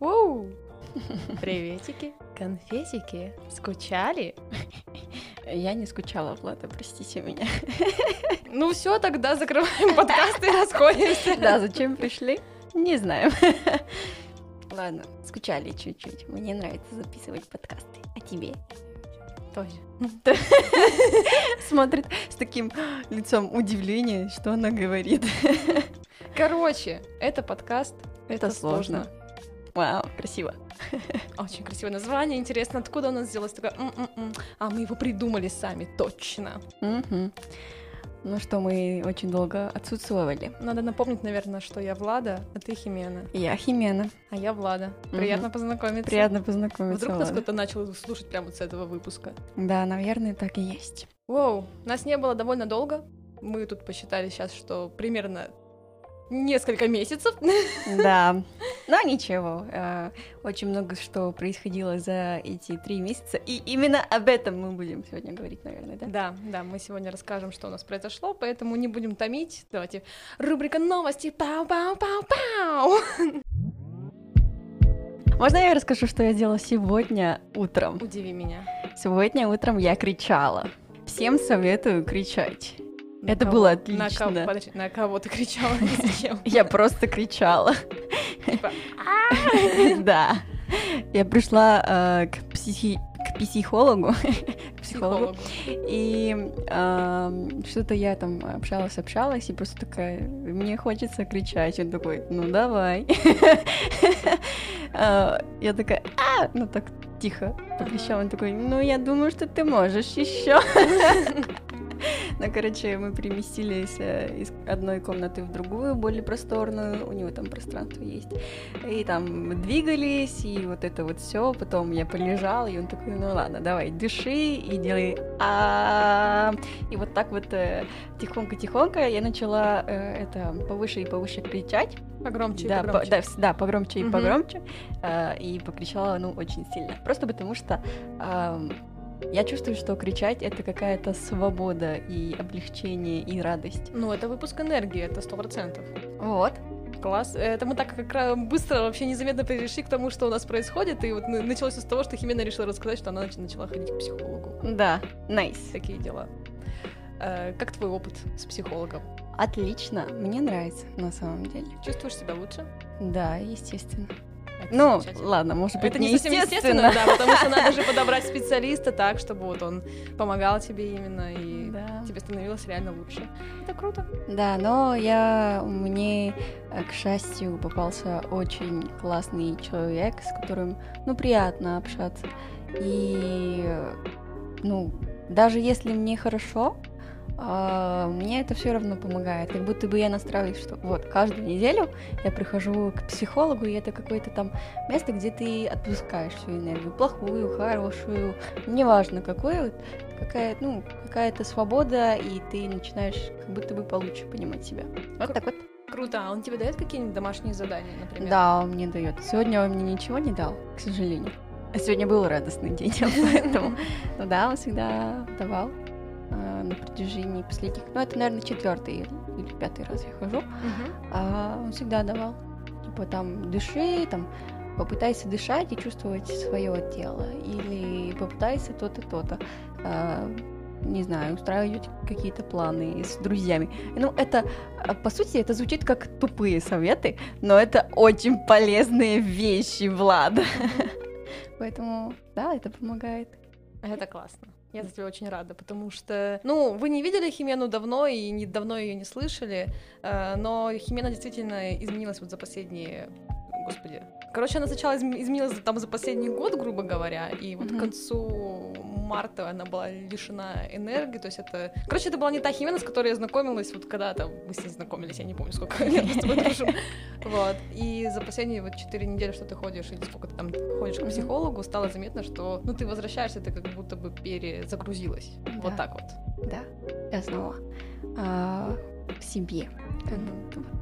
Воу! Приветики, конфетики. Скучали? Я не скучала, Влада, простите меня. Ну все, тогда закрываем подкаст и расходимся. Да, зачем пришли? Не знаю. Ладно, скучали чуть-чуть. Мне нравится записывать подкасты. А тебе? Тоже. Смотрит с таким лицом удивления, что она говорит. Короче, это подкаст. Это сложно. Вау, красиво. Очень красивое название. Интересно, откуда у нас взялось такое? «М-м-м». А мы его придумали сами, точно. Мгм. Ну что, мы очень долго отсутствовали. Надо напомнить, наверное, что я Влада, а ты Химена. Я Химена. А я Влада. Приятно познакомиться. Приятно познакомиться. Вдруг нас Влада. кто-то начал слушать прямо с этого выпуска. Да, наверное, так и есть. Воу, нас не было довольно долго. Мы тут посчитали сейчас, что примерно несколько месяцев. Да, но ничего. э, Очень много что происходило за эти три месяца. И именно об этом мы будем сегодня говорить, наверное, да? Да, да, мы сегодня расскажем, что у нас произошло, поэтому не будем томить. Давайте рубрика новости. Пау-пау-пау-пау. Можно я расскажу, что я делала сегодня утром? Удиви меня. Сегодня утром я кричала. Всем советую кричать. На Это кого? было На отлично. кого, подожди, на кого ты кричала зачем? Я просто кричала. Типа, Да. Я пришла э, к психологу. Психологу. И ам, что-то я там общалась, общалась, и просто такая, мне хочется кричать. Он такой, ну давай. А, Я такая, а, ну так тихо покричала. Он такой, ну я думаю, что ты можешь еще. Ну, короче, мы переместились э, из одной комнаты в другую, более просторную, у него там пространство есть. И там двигались, и вот это вот все. Потом я полежала, и он такой, ну ладно, давай, дыши и делай а И вот так вот э, тихонько-тихонько я начала э, это повыше и повыше кричать. Погромче и да, по- погромче. да, вс- да, погромче и Мгм. погромче. э, и покричала, ну, очень сильно. Просто потому что ам, я чувствую, что кричать это какая-то свобода и облегчение и радость. Ну, это выпуск энергии, это сто процентов. Вот. Класс. Это мы так как быстро, вообще незаметно перешли к тому, что у нас происходит. И вот на- началось с того, что Химена решила рассказать, что она нач- начала ходить к психологу. Да, найс. Такие дела. Э, Как твой опыт с психологом? Отлично, мне нравится на самом деле. Чувствуешь себя лучше? Да, естественно. Это Ну, ладно, может быть, Это не не совсем естественно, да, потому что надо же подобрать специалиста так, чтобы вот он помогал тебе именно и Да. тебе становилось реально лучше. Это круто. Да, но я мне, э, к счастью, попался очень классный человек, с которым, ну, приятно общаться. И, э, ну, даже если мне хорошо, а, мне это все равно помогает. Как будто бы я настраиваюсь, что вот каждую неделю я прихожу к психологу, и это какое-то там место, где ты отпускаешь всю энергию, плохую, хорошую, неважно какую, какая, ну, какая-то свобода, и ты начинаешь как будто бы получше понимать себя. Вот так вот. Круто. А он тебе дает какие-нибудь домашние задания, например? Да, он мне дает. Сегодня он мне ничего не дал, к сожалению. А сегодня был радостный день, поэтому... Ну да, он всегда давал а, на протяжении последних... Ну, это, наверное, четвертый или пятый раз я хожу. Мгм. А он всегда давал. Типа там дыши, там попытайся дышать и чувствовать свое тело. Или попытайся то-то, то-то. А, не знаю, устраивать какие-то планы с друзьями. Ну, это, а, по сути, это звучит как тупые советы, но это очень полезные вещи, Влад. Поэтому, да, это помогает. Это классно. Я за тебя очень рада, потому что, ну, вы не видели Химену давно и не, давно ее не слышали, э, но Химена действительно изменилась вот за последние, господи. Короче, она сначала изм- изменилась там за последний год, грубо говоря, и вот Мгм. к концу марта она была лишена энергии, то есть это... Короче, это была не та Химена, с которой я знакомилась вот когда-то, мы с ней знакомились, я не помню, сколько лет мы с тобой дружим. Вот. И за последние вот четыре недели, что ты ходишь, или сколько ты там ходишь к психологу, стало заметно, что, ну, ты возвращаешься, ты как будто бы перезагрузилась. Вот Да. так вот. Да, я снова а, к себе.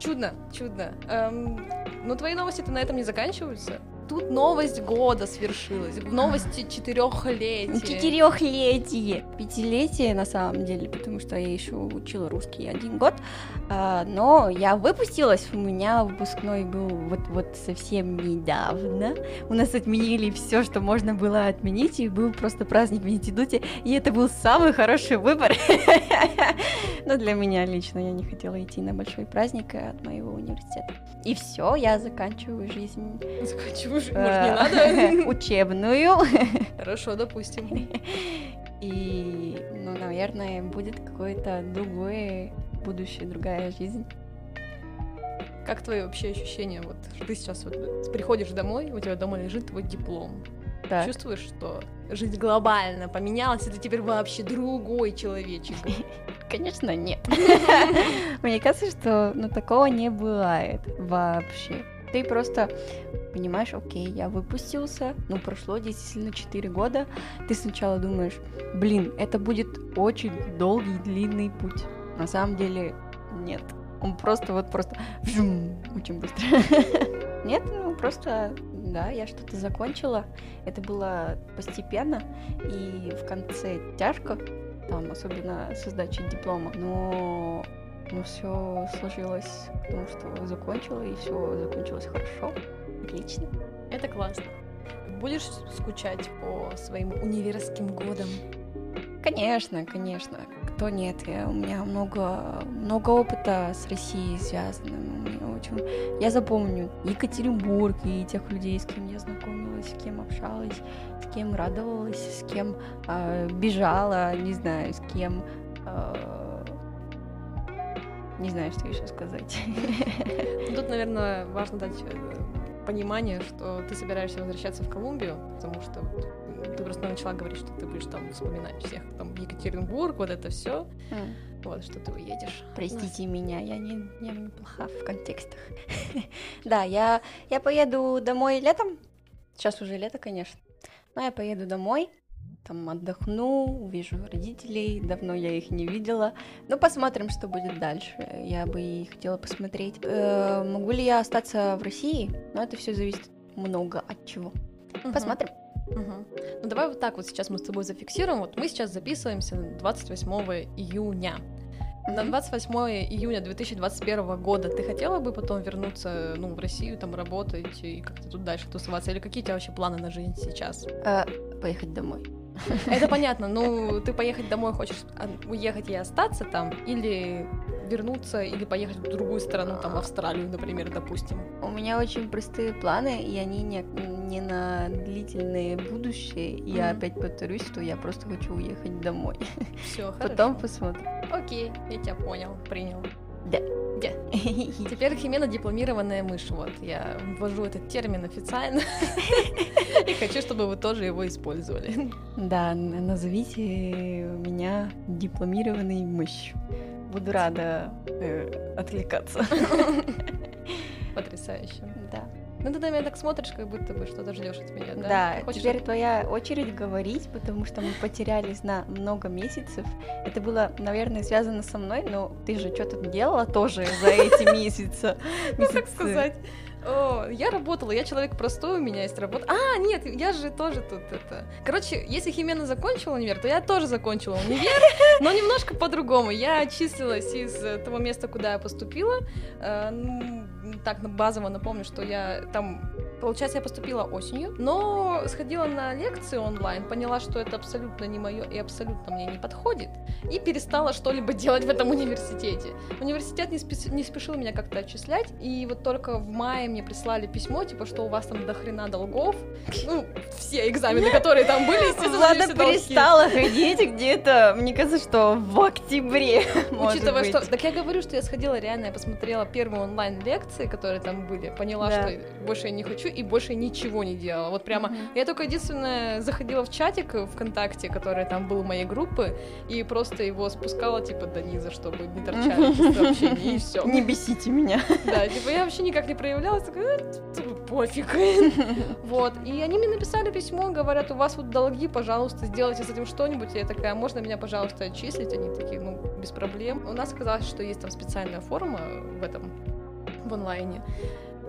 Чудно, чудно. Эм, но твои новости-то на этом не заканчиваются. Тут новость года свершилась, новости четырехлетия. Четырехлетие. Пятилетие на самом деле, потому что я еще учила русский один год. А, но я выпустилась, у меня выпускной был вот, вот совсем недавно. У нас отменили все, что можно было отменить, и был просто праздник в институте, и это был самый хороший выбор. Но для меня лично я не хотела идти на большой праздник от моего университета. И все, я заканчиваю жизнь. Заканчиваю может, не надо? Учебную. Хорошо, допустим. И, ну, наверное, будет какое-то другое будущее, другая жизнь. Как твои вообще ощущения? Вот ты сейчас вот приходишь домой, у тебя дома лежит твой диплом. Так. Чувствуешь, что жизнь глобально поменялась, и ты теперь вообще другой человечек? Конечно, нет. Мне кажется, что ну, такого не бывает вообще. Ты просто понимаешь, окей, я выпустился, ну, прошло действительно 4 года, ты сначала думаешь, блин, это будет очень долгий, длинный путь. На самом деле нет. Он просто вот просто жум, очень быстро. Нет, ну просто, да, я что-то закончила. Это было постепенно, и в конце тяжко, там, особенно с сдачей диплома, но но все сложилось, потому что закончила, и все закончилось хорошо, отлично. Это классно. Будешь скучать по своим универским годам? Конечно, конечно кто нет. Я, у меня много, много опыта с Россией связанным. Очень... Я запомню Екатеринбург и тех людей, с кем я знакомилась, с кем общалась, с кем радовалась, с кем э, бежала, не знаю, с кем... Э, не знаю, что еще сказать. Ну, тут, наверное, важно дать э, понимание, что ты собираешься возвращаться в Колумбию, потому что ты просто начала говорить, что ты будешь там вспоминать всех, там, Екатеринбург, вот это все. Mm. Вот, что ты уедешь. Простите меня, я не, я не плоха в контекстах. да, я, я поеду домой летом. Сейчас уже лето, конечно. Но я поеду домой, там отдохну, увижу родителей, давно я их не видела. Ну, посмотрим, что будет дальше. Я бы и хотела посмотреть. Э, могу ли я остаться в России? Но это все зависит много от чего. Угу. Посмотрим. Угу. Ну давай вот так вот сейчас мы с тобой зафиксируем. Вот мы сейчас записываемся 28 июня. На 28 июня 2021 года ты хотела бы потом вернуться ну, в Россию, там работать и как-то тут дальше тусоваться? Или какие у тебя вообще планы на жизнь сейчас? А, поехать домой. Это понятно. Ну, ты поехать домой хочешь а, уехать и остаться там? Или вернуться или поехать в другую страну, там, Австралию, например, допустим? У меня очень простые планы, и они не, не на длительное будущее. Mm-hmm. я опять повторюсь, что я просто хочу уехать домой. Все, хорошо. Потом посмотрим. Окей, я тебя понял, принял. Да. Да. Теперь Химена дипломированная мышь. Вот, я ввожу этот термин официально. И хочу, чтобы вы тоже его использовали. Да, назовите меня дипломированной мышью буду рада э, отвлекаться. Потрясающе. Да. Ну ты на меня так смотришь, как будто бы что-то ждешь от меня, да? Да, Хочешь теперь твоя очередь говорить, потому что мы потерялись на много месяцев. Это было, наверное, связано со мной, но ты же что-то делала тоже за эти месяцы. Ну, так сказать. О, я работала, я человек простой, у меня есть работа. А, нет, я же тоже тут это. Короче, если Химена закончила универ, то я тоже закончила универ, но немножко по-другому. Я отчислилась из того места, куда я поступила. Э, так, базово напомню, что я там Получается, я поступила осенью, но сходила на лекции онлайн, поняла, что это абсолютно не мое и абсолютно мне не подходит, и перестала что-либо делать в этом университете. Университет не, спеш... не спешил меня как-то отчислять, и вот только в мае мне прислали письмо, типа, что у вас там до хрена долгов. Ну, все экзамены, которые там были, естественно, Влада перестала ходить где-то, мне кажется, что в октябре, Учитывая, что... Так я говорю, что я сходила реально, я посмотрела первые онлайн-лекции, которые там были, поняла, да. что больше я не хочу, и больше ничего не делала. Вот прямо, mm-hmm. я только единственное заходила в чатик ВКонтакте, который там был моей группы, и просто его спускала, типа, до низа, чтобы не торчали mm-hmm. сообщения, и все. Не бесите меня. Да, типа, я вообще никак не проявлялась, такая, типа, пофиг. Вот, и они мне написали письмо, говорят, у вас вот долги, пожалуйста, сделайте с этим что-нибудь. Я такая, можно меня, пожалуйста, отчислить? Они такие, ну, без проблем. У нас оказалось, что есть там специальная форма в этом, в онлайне,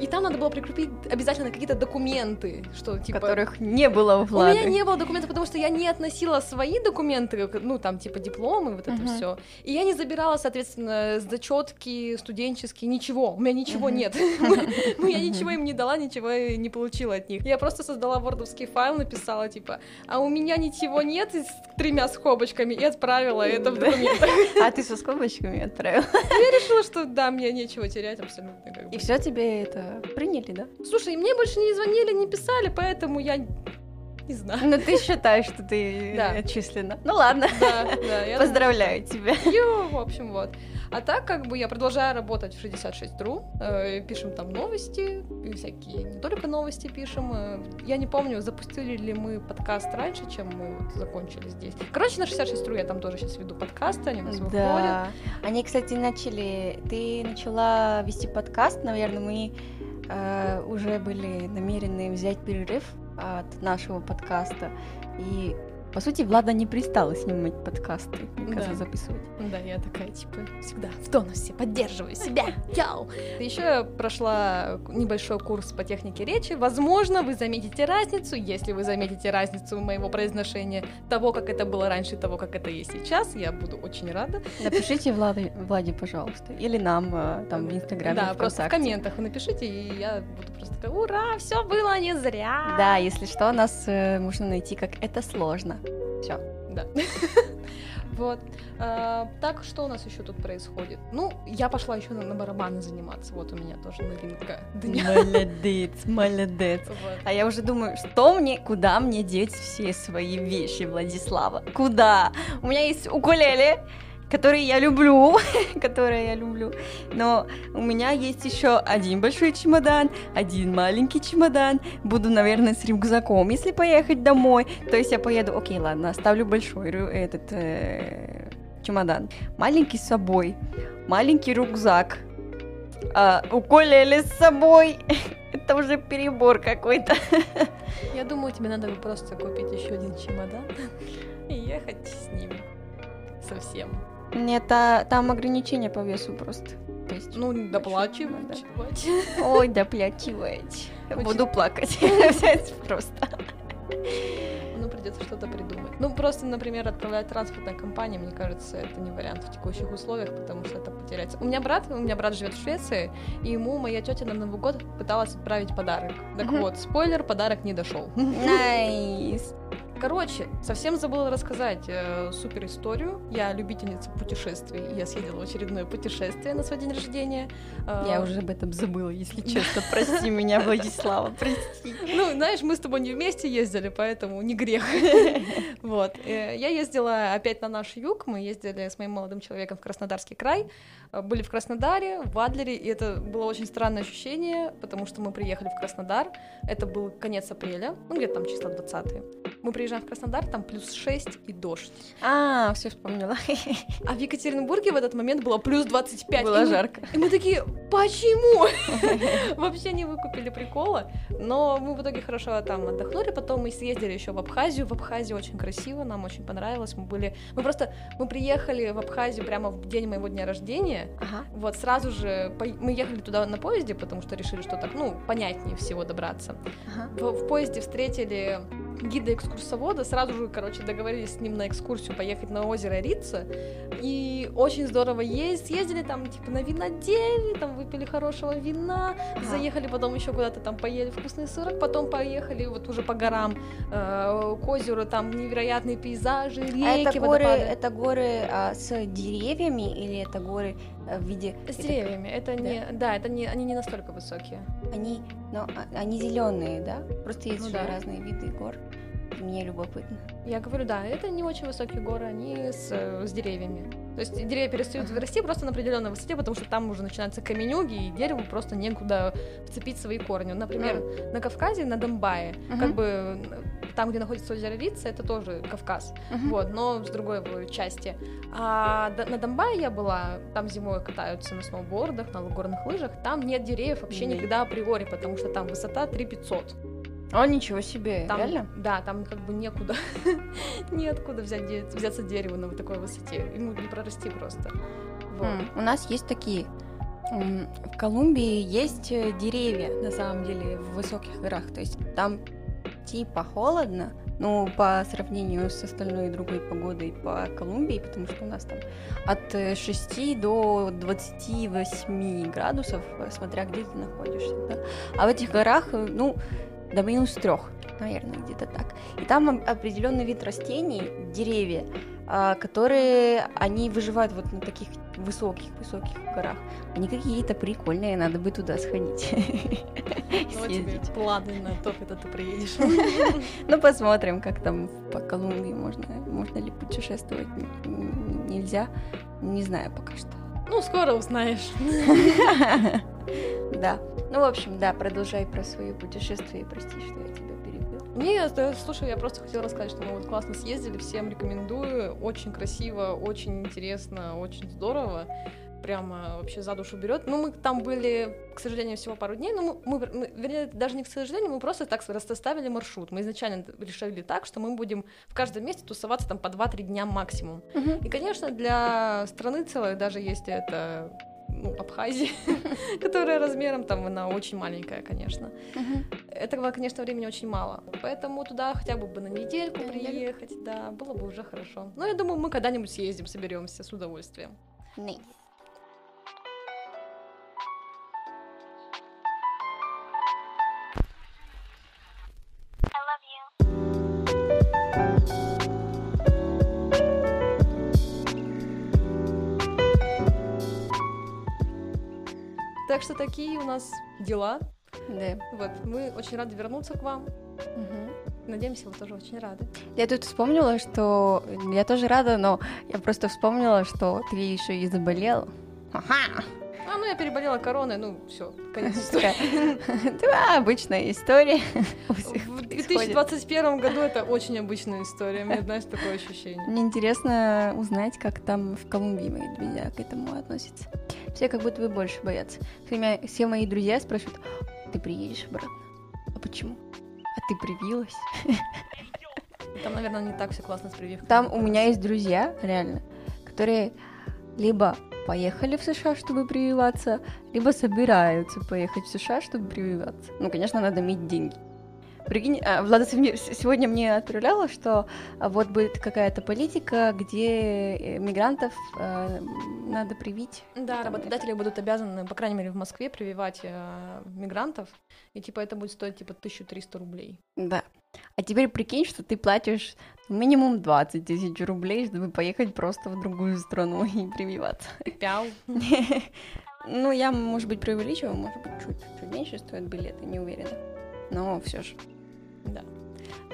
И там надо было прикрепить обязательно какие-то документы, что типа... Которых не было у У меня не было документов, потому что я не относила свои документы, ну там типа дипломы, вот это Мгм. все. И я не забирала, соответственно, зачетки студенческие, ничего. У меня ничего Мгм. нет. Ну я ничего им не дала, ничего не получила от них. Я просто создала вордовский файл, написала типа, а у меня ничего нет тремя скобочками и отправила это в Да. документах. А ты со скобочками отправил. Я решила, что да, мне нечего терять абсолютно. как бы. И все тебе это приняли, да? Слушай, мне больше не звонили, не писали, поэтому я не знаю. Ну ты считаешь, что ты Да. отчислена. Ну ладно. Да, да, я Поздравляю тебя. В общем, вот. А так, как бы, я продолжаю работать в 66.ru, э, пишем там новости, и всякие, не только новости пишем. э, я не помню, запустили ли мы подкаст раньше, чем мы вот закончили здесь. Короче, на 66.ru я там тоже сейчас веду подкасты, они у нас выходят. Да. Они, кстати, начали. Ты начала вести подкаст, наверное, мы э, уже были намерены взять перерыв от нашего подкаста. И по сути, Влада не пристала снимать подкасты, мне Да. кажется, записывать. Да, я такая, типа, всегда в тонусе, поддерживаю себя. Яу! Еще я прошла небольшой курс по технике речи. Возможно, вы заметите разницу. Если вы заметите разницу моего произношения, того, как это было раньше, и того, как это есть сейчас, я буду очень рада. Напишите Владе, Владе, пожалуйста. Или нам э, там в Инстаграме, да, просто в комментах напишите, и я буду просто такая, ура, все было не зря. Да, если что, нас э, можно найти как «Это сложно». Все. Да. Вот. А, так, что у нас еще тут происходит? Ну, я пошла еще на, на барабаны заниматься. Вот у меня тоже новинка дня. Молодец, молодец. Вот. А я уже думаю, что мне, куда мне деть все свои вещи, Владислава? Куда? У меня есть укулеле, который я люблю, который я люблю. Но у меня есть еще один большой чемодан, один маленький чемодан. Буду, наверное, с рюкзаком, если поехать домой. То есть я поеду, окей, ладно, оставлю большой этот э, чемодан. Маленький с собой, маленький рюкзак, а, укулеле с собой. Это уже перебор какой-то. Я думаю, тебе надо просто купить еще один чемодан и ехать с ним совсем. А, там ограничения по весу просто. То есть, Ну, доплачивать. Ой, доплачивать. Буду плакать. Просто. Ну, придется что-то придумать. Ну, просто, например, отправлять транспортная компания, мне кажется, это не вариант в текущих условиях, потому что это потеряется. У меня брат, у меня брат живет в Швеции, и ему моя тетя на Новый год пыталась отправить подарок. Так вот, спойлер, подарок не дошел. Nice. Короче, совсем забыла рассказать э, супер историю. Я любительница путешествий, я съездила в очередное путешествие на свой день рождения. Э, Я уже об этом забыла, если честно. Прости меня, Владислава, прости. Ну, знаешь, мы с тобой не вместе ездили, поэтому не грех. Вот. Э, Я ездила опять на наш юг. Мы ездили с моим молодым человеком в Краснодарский край. Э, Были в Краснодаре, в Адлере, и это было очень странное ощущение, потому что мы приехали в Краснодар. Это был конец апреля, ну, где-то там числа 20 Мы приезжаем в Краснодар, там плюс 6 и дождь. А, все вспомнила. А в Екатеринбурге в этот момент было плюс 25. Было И мы- жарко. И мы такие, почему? Вообще не выкупили прикола. Но мы в итоге хорошо там отдохнули. Потом мы съездили еще в Абхазию. В Абхазии очень красиво, нам очень понравилось. Мы были... Мы просто... Мы приехали в Абхазию прямо в день моего дня рождения. Ага. Вот сразу же по- мы ехали туда на поезде, потому что решили, что так, ну, понятнее всего добраться. Ага. В, в поезде встретили гида экскурсовода, сразу же, короче, договорились с ним на экскурсию поехать на озеро Рица, и очень здорово есть, съездили там, типа, на винодельни, там выпили хорошего вина, Ага. заехали потом еще куда-то там поели вкусный сырок, потом поехали вот уже по горам э, к озеру, там невероятные пейзажи, реки, А это горы, водопады. это горы а, с деревьями или это горы в виде... С деревьями, это не, да, это не, они не настолько высокие. Они, ну, а- они зеленые, да? Просто есть Ну же да. разные виды гор. Мне любопытно. Я говорю, да, это не очень высокие горы, они с, с деревьями. То есть деревья перестают расти просто на определенной высоте, потому что там уже начинаются каменюги, и дереву просто некуда вцепить свои корни. Например, на Кавказе, на Донбае, Мгм. как бы там, где находится озеро Рица, это тоже Кавказ, Мгм. вот, но с другой его части. А на Донбае я была, там зимой катаются на сноубордах, на горных лыжах, там нет деревьев вообще Нет. никогда априори, потому что там высота 3500. О, ничего себе, Там, реально? Да, там как бы некуда, неоткуда взять, взяться дереву на вот такой высоте. Ему не прорасти просто. Вот. М, У нас есть такие В Колумбии есть э, деревья, на самом деле, в высоких горах. То есть там типа холодно, но по сравнению с остальной другой погодой по Колумбии, потому что у нас там от 6 э, до 28 градусов, э, смотря где ты находишься. Да? А в этих горах, ну, до минус трех, наверное, где-то так. И там определенный вид растений, деревья, а, которые они выживают вот на таких высоких-высоких горах. Они какие-то прикольные, надо бы туда сходить. Ну, а тебе планы на то, когда ты приедешь. Ну, посмотрим, как там по Колумбии можно, можно ли путешествовать. Нельзя, не знаю пока что. Ну, скоро узнаешь. Да. Ну, в общем, да, продолжай про свое путешествие. Прости, что я тебя нет, слушай, я просто хотела рассказать, что мы вот классно съездили, всем рекомендую, очень красиво, очень интересно, очень здорово, прямо вообще за душу берет. Ну, мы там были, к сожалению, всего пару дней, но мы, мы, вернее, даже не к сожалению, мы просто так расставили маршрут. Мы изначально решили так, что мы будем в каждом месте тусоваться там по 2-3 дня максимум. Uh-huh. И, конечно, для страны целой, даже если это ну, Абхазии, которая размером там она очень маленькая, конечно. Этого, конечно, времени очень мало. Поэтому туда хотя бы бы на недельку приехать, да, было бы уже хорошо. Но я думаю, мы когда-нибудь съездим, соберемся с удовольствием. Nice. Так что такие у нас дела. Да. Вот, мы очень рады вернуться к вам. Угу. Надеемся, вы тоже очень рады. Я тут вспомнила, что я тоже рада, но я просто вспомнила, что ты еще и заболела. Ага. А, я переболела короной, ну все, конец истории. Да, обычная история. В 2021 году это очень обычная история, мне знаешь, такое ощущение. Мне интересно узнать, как там в Колумбии мои друзья к этому относятся. Все как будто бы больше боятся. Все мои друзья спрашивают, ты приедешь обратно? А почему? А ты привилась? Там, наверное, не так все классно с прививкой. Там у меня есть друзья, реально, которые либо поехали в США, чтобы прививаться, либо собираются поехать в США, чтобы прививаться. Ну, конечно, надо иметь деньги. Прикинь, а, Влада сегодня мне отправляла, что а, вот будет какая-то политика, где э, мигрантов э, надо привить. Да, работодатели будут обязаны, по крайней мере, в Москве прививать э, мигрантов, и типа это будет стоить типа 1300 рублей. Да. А теперь прикинь, что ты платишь минимум 20 тысяч рублей, чтобы поехать просто в другую страну и прививаться. Пял. Ну, я, может быть, преувеличиваю, может быть, чуть, чуть меньше стоят билеты, не уверена. Но все же. Да.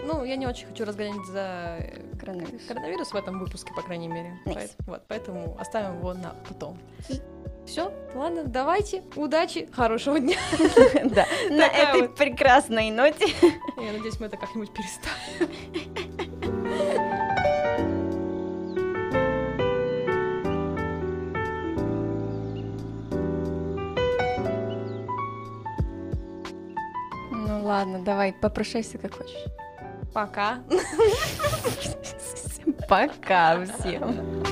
Ну, я не очень хочу разгонять за коронавирус. коронавирус в этом выпуске, по крайней мере. Nice. Поэтому, вот, поэтому оставим его на потом. Все, ладно, давайте, удачи, хорошего дня. Да, на этой прекрасной ноте. Я надеюсь, мы это как-нибудь переставим. Ладно, давай, попрощайся как хочешь. Пока. Пока всем.